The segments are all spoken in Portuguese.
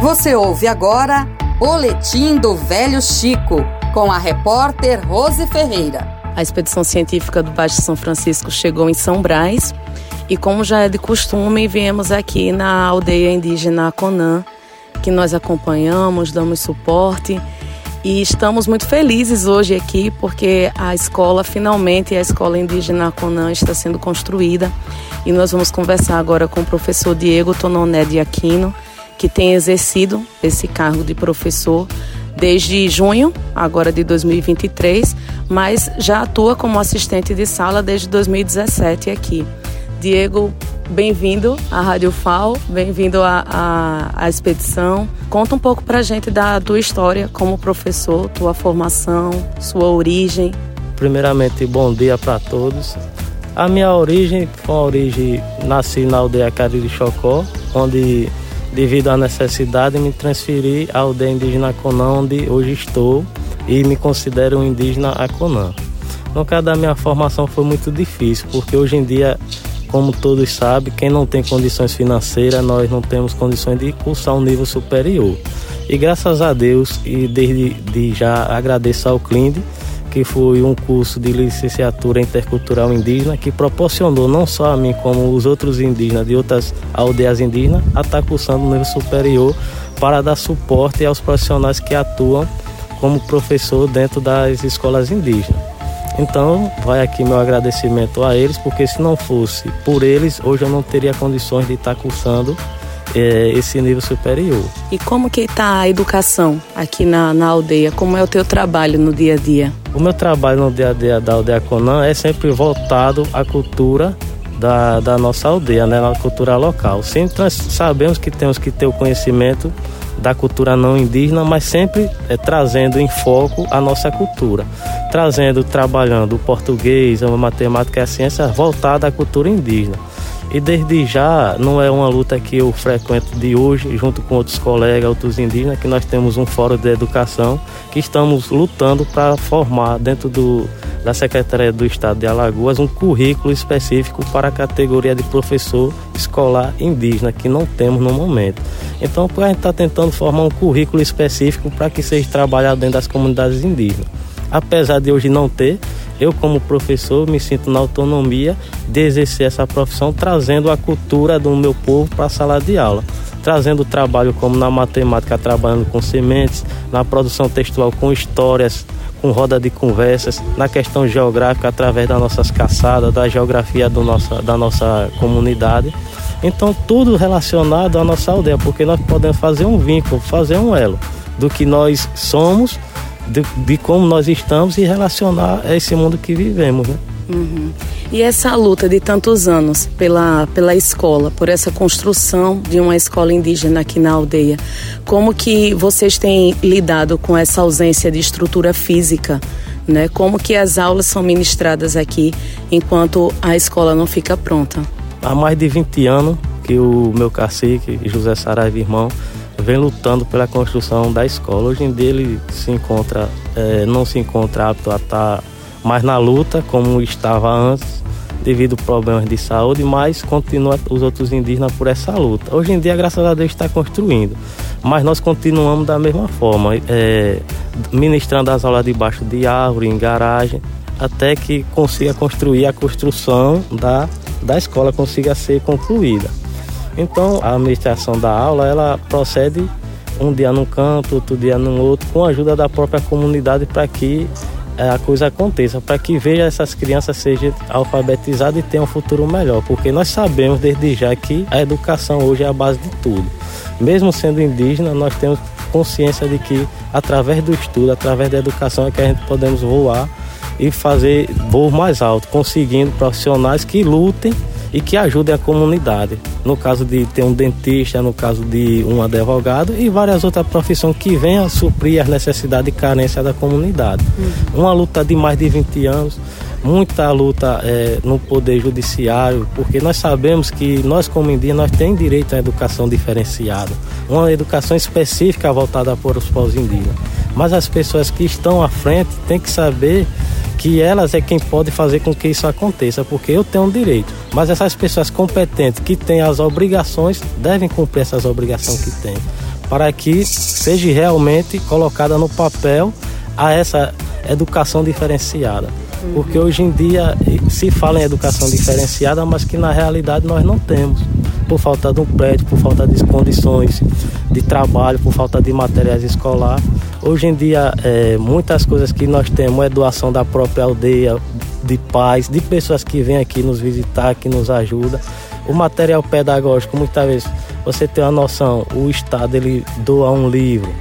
Você ouve agora Boletim do Velho Chico, com a repórter Rose Ferreira. A expedição científica do Baixo São Francisco chegou em São Brás e, como já é de costume, viemos aqui na aldeia indígena Conã, que nós acompanhamos, damos suporte e estamos muito felizes hoje aqui porque a escola, finalmente, a escola indígena Conã está sendo construída e nós vamos conversar agora com o professor Diego Tononé de Aquino que tem exercido esse cargo de professor desde junho, agora de 2023, mas já atua como assistente de sala desde 2017 aqui. Diego, bem-vindo à Rádio FAO, bem-vindo à, à, à, expedição. Conta um pouco pra gente da tua história como professor, tua formação, sua origem. Primeiramente, bom dia para todos. A minha origem foi uma origem, nasci na aldeia Cariri Chocó, onde devido à necessidade, me transferi à aldeia indígena Conã, onde hoje estou e me considero um indígena Aconã. No caso da minha formação foi muito difícil, porque hoje em dia, como todos sabem, quem não tem condições financeiras, nós não temos condições de cursar um nível superior. E graças a Deus, e desde de já agradeço ao CLIND, que foi um curso de licenciatura intercultural indígena que proporcionou não só a mim como os outros indígenas de outras aldeias indígenas a estar cursando no nível superior para dar suporte aos profissionais que atuam como professor dentro das escolas indígenas. Então, vai aqui meu agradecimento a eles, porque se não fosse por eles, hoje eu não teria condições de estar cursando é, esse nível superior. E como que está a educação aqui na, na aldeia? Como é o teu trabalho no dia a dia? O meu trabalho no dia a dia da aldeia Conan é sempre voltado à cultura da, da nossa aldeia, né, na cultura local. Sempre nós sabemos que temos que ter o conhecimento da cultura não indígena, mas sempre é, trazendo em foco a nossa cultura, trazendo, trabalhando o português, a matemática e a ciência voltada à cultura indígena. E desde já não é uma luta que eu frequento de hoje, junto com outros colegas, outros indígenas, que nós temos um fórum de educação que estamos lutando para formar dentro do, da Secretaria do Estado de Alagoas um currículo específico para a categoria de professor escolar indígena, que não temos no momento. Então, a gente está tentando formar um currículo específico para que seja trabalhado dentro das comunidades indígenas. Apesar de hoje não ter, eu, como professor, me sinto na autonomia de exercer essa profissão, trazendo a cultura do meu povo para a sala de aula. Trazendo trabalho como na matemática, trabalhando com sementes, na produção textual com histórias, com roda de conversas, na questão geográfica, através das nossas caçadas, da geografia do nossa, da nossa comunidade. Então, tudo relacionado à nossa aldeia, porque nós podemos fazer um vínculo, fazer um elo do que nós somos de, de, como nós estamos e relacionar a esse mundo que vivemos, né? Uhum. E essa luta de tantos anos pela, pela escola, por essa construção de uma escola indígena aqui na aldeia, como que vocês têm lidado com essa ausência de estrutura física? Né? Como que as aulas são ministradas aqui enquanto a escola não fica pronta? Há mais de 20 anos que o meu cacique, José Saraiva Irmão, vem lutando pela construção da escola. Hoje em dia ele se encontra, é, não se encontra apto a estar mais na luta como estava antes, devido a problemas de saúde, mas continua os outros indígenas por essa luta. Hoje em dia, graças a Deus, está construindo, mas nós continuamos da mesma forma, é, ministrando as aulas debaixo de árvore, em garagem, até que consiga construir a construção da, da escola, consiga ser concluída. Então, a administração da aula, ela procede um dia num canto, outro dia no outro, com a ajuda da própria comunidade para que eh, a coisa aconteça, para que veja essas crianças sejam alfabetizadas e tenham um futuro melhor, porque nós sabemos desde já que a educação hoje é a base de tudo. Mesmo sendo indígena, nós temos consciência de que através do estudo, através da educação é que a gente podemos voar e fazer voos mais altos, conseguindo profissionais que lutem e que ajudem a comunidade. No caso de ter um dentista, no caso de um advogado e várias outras profissões que venham a suprir as necessidades e carências da comunidade. Uhum. Uma luta de mais de 20 anos, muita luta é, no poder judiciário, porque nós sabemos que nós como indígenas nós temos direito à educação diferenciada, uma educação específica voltada para os povos indígenas. Mas as pessoas que estão à frente têm que saber que elas é quem pode fazer com que isso aconteça, porque eu tenho um direito. Mas essas pessoas competentes que têm as obrigações devem cumprir essas obrigações que têm. para que seja realmente colocada no papel a essa educação diferenciada. Uhum. Porque hoje em dia se fala em educação diferenciada, mas que na realidade nós não temos. Por falta de um prédio, por falta de condições de trabalho, por falta de materiais escolares. Hoje em dia, é, muitas coisas que nós temos é doação da própria aldeia, de pais, de pessoas que vêm aqui nos visitar, que nos ajudam. O material pedagógico, muitas vezes, você tem uma noção, o Estado ele doa um livro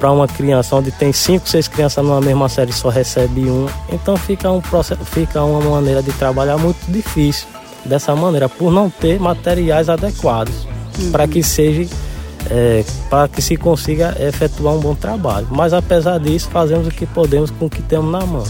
para uma criança onde tem cinco, seis crianças numa mesma série só recebe um. Então fica, um processo, fica uma maneira de trabalhar muito difícil dessa maneira, por não ter materiais adequados uhum. para que seja é, para que se consiga efetuar um bom trabalho. Mas apesar disso, fazemos o que podemos com o que temos na mão.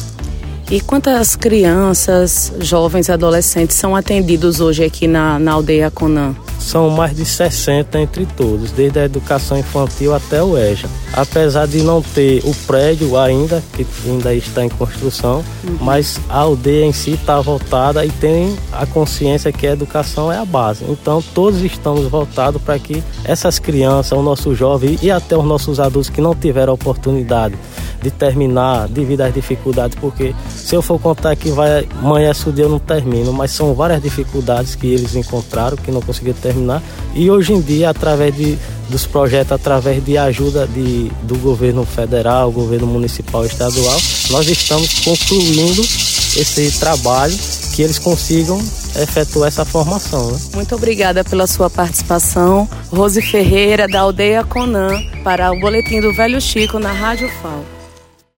E quantas crianças, jovens, adolescentes são atendidos hoje aqui na, na aldeia Conan? São mais de 60 entre todos, desde a educação infantil até o EJA. Apesar de não ter o prédio ainda, que ainda está em construção, uhum. mas a aldeia em si está voltada e tem a consciência que a educação é a base. Então todos estamos voltados para que essas crianças, o nosso jovem e até os nossos adultos que não tiveram oportunidade de terminar devido às dificuldades, porque se eu for contar que vai o dia eu não termino, mas são várias dificuldades que eles encontraram que não conseguiram terminar e hoje em dia através de, dos projetos, através de ajuda de, do governo federal, governo municipal, estadual, nós estamos concluindo esse trabalho que eles consigam efetuar essa formação. Né? Muito obrigada pela sua participação, Rose Ferreira da aldeia Conan para o boletim do Velho Chico na Rádio FAO.